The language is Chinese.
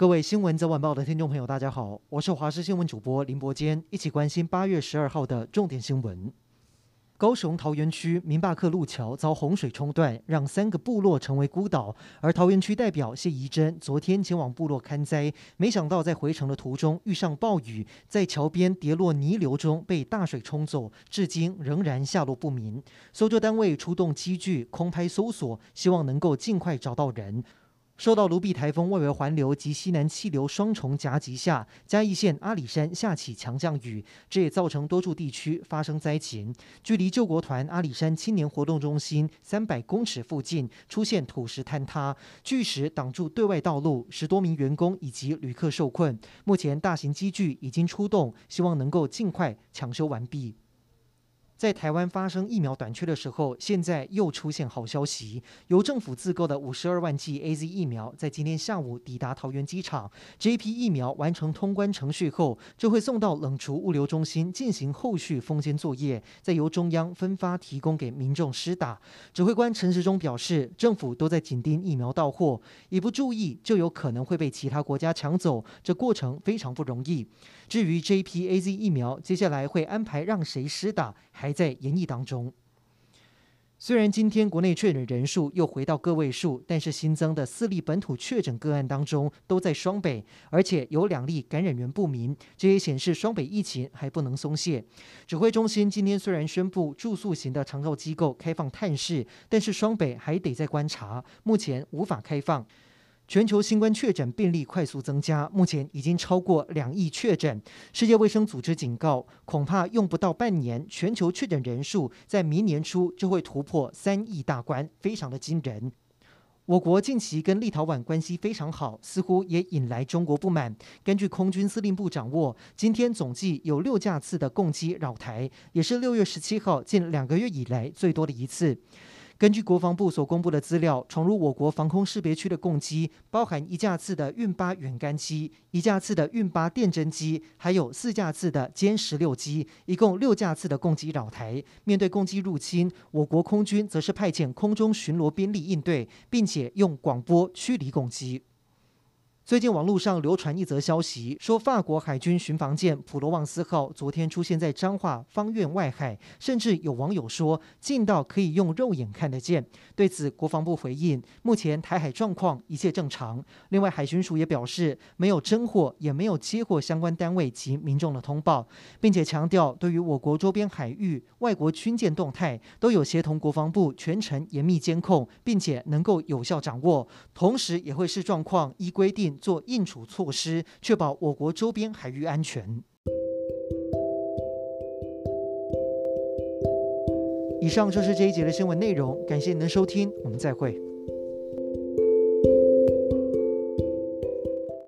各位新闻早晚报的听众朋友，大家好，我是华视新闻主播林伯坚，一起关心八月十二号的重点新闻。高雄桃园区明巴克路桥遭洪水冲断，让三个部落成为孤岛。而桃园区代表谢宜珍昨天前往部落勘灾，没想到在回程的途中遇上暴雨，在桥边跌落泥流中被大水冲走，至今仍然下落不明。搜救单位出动机具空拍搜索，希望能够尽快找到人。受到卢碧台风外围环流及西南气流双重夹击下，嘉义县阿里山下起强降雨，这也造成多处地区发生灾情。距离救国团阿里山青年活动中心三百公尺附近出现土石坍塌，巨石挡住对外道路，十多名员工以及旅客受困。目前大型机具已经出动，希望能够尽快抢修完毕。在台湾发生疫苗短缺的时候，现在又出现好消息。由政府自购的五十二万剂 AZ 疫苗，在今天下午抵达桃园机场。这批疫苗完成通关程序后，就会送到冷储物流中心进行后续封缄作业，再由中央分发提供给民众施打。指挥官陈时中表示，政府都在紧盯疫苗到货，一不注意就有可能会被其他国家抢走，这过程非常不容易。至于这一批 AZ 疫苗，接下来会安排让谁施打，还还在研议当中。虽然今天国内确诊人数又回到个位数，但是新增的四例本土确诊个案当中都在双北，而且有两例感染源不明，这也显示双北疫情还不能松懈。指挥中心今天虽然宣布住宿型的长照机构开放探视，但是双北还得再观察，目前无法开放。全球新冠确诊病例快速增加，目前已经超过两亿确诊。世界卫生组织警告，恐怕用不到半年，全球确诊人数在明年初就会突破三亿大关，非常的惊人。我国近期跟立陶宛关系非常好，似乎也引来中国不满。根据空军司令部掌握，今天总计有六架次的共机扰台，也是六月十七号近两个月以来最多的一次。根据国防部所公布的资料，闯入我国防空识别区的共机包含一架次的运八远干机、一架次的运八电侦机，还有四架次的歼十六机，一共六架次的共机扰台。面对攻击入侵，我国空军则是派遣空中巡逻兵力应对，并且用广播驱离攻击。最近网络上流传一则消息，说法国海军巡防舰普罗旺斯号昨天出现在彰化方苑外海，甚至有网友说近到可以用肉眼看得见。对此，国防部回应，目前台海状况一切正常。另外，海巡署也表示没有侦获，也没有接获相关单位及民众的通报，并且强调对于我国周边海域外国军舰动态都有协同国防部全程严密监控，并且能够有效掌握，同时也会视状况依规定。做应处措施，确保我国周边海域安全。以上就是这一节的新闻内容，感谢您的收听，我们再会。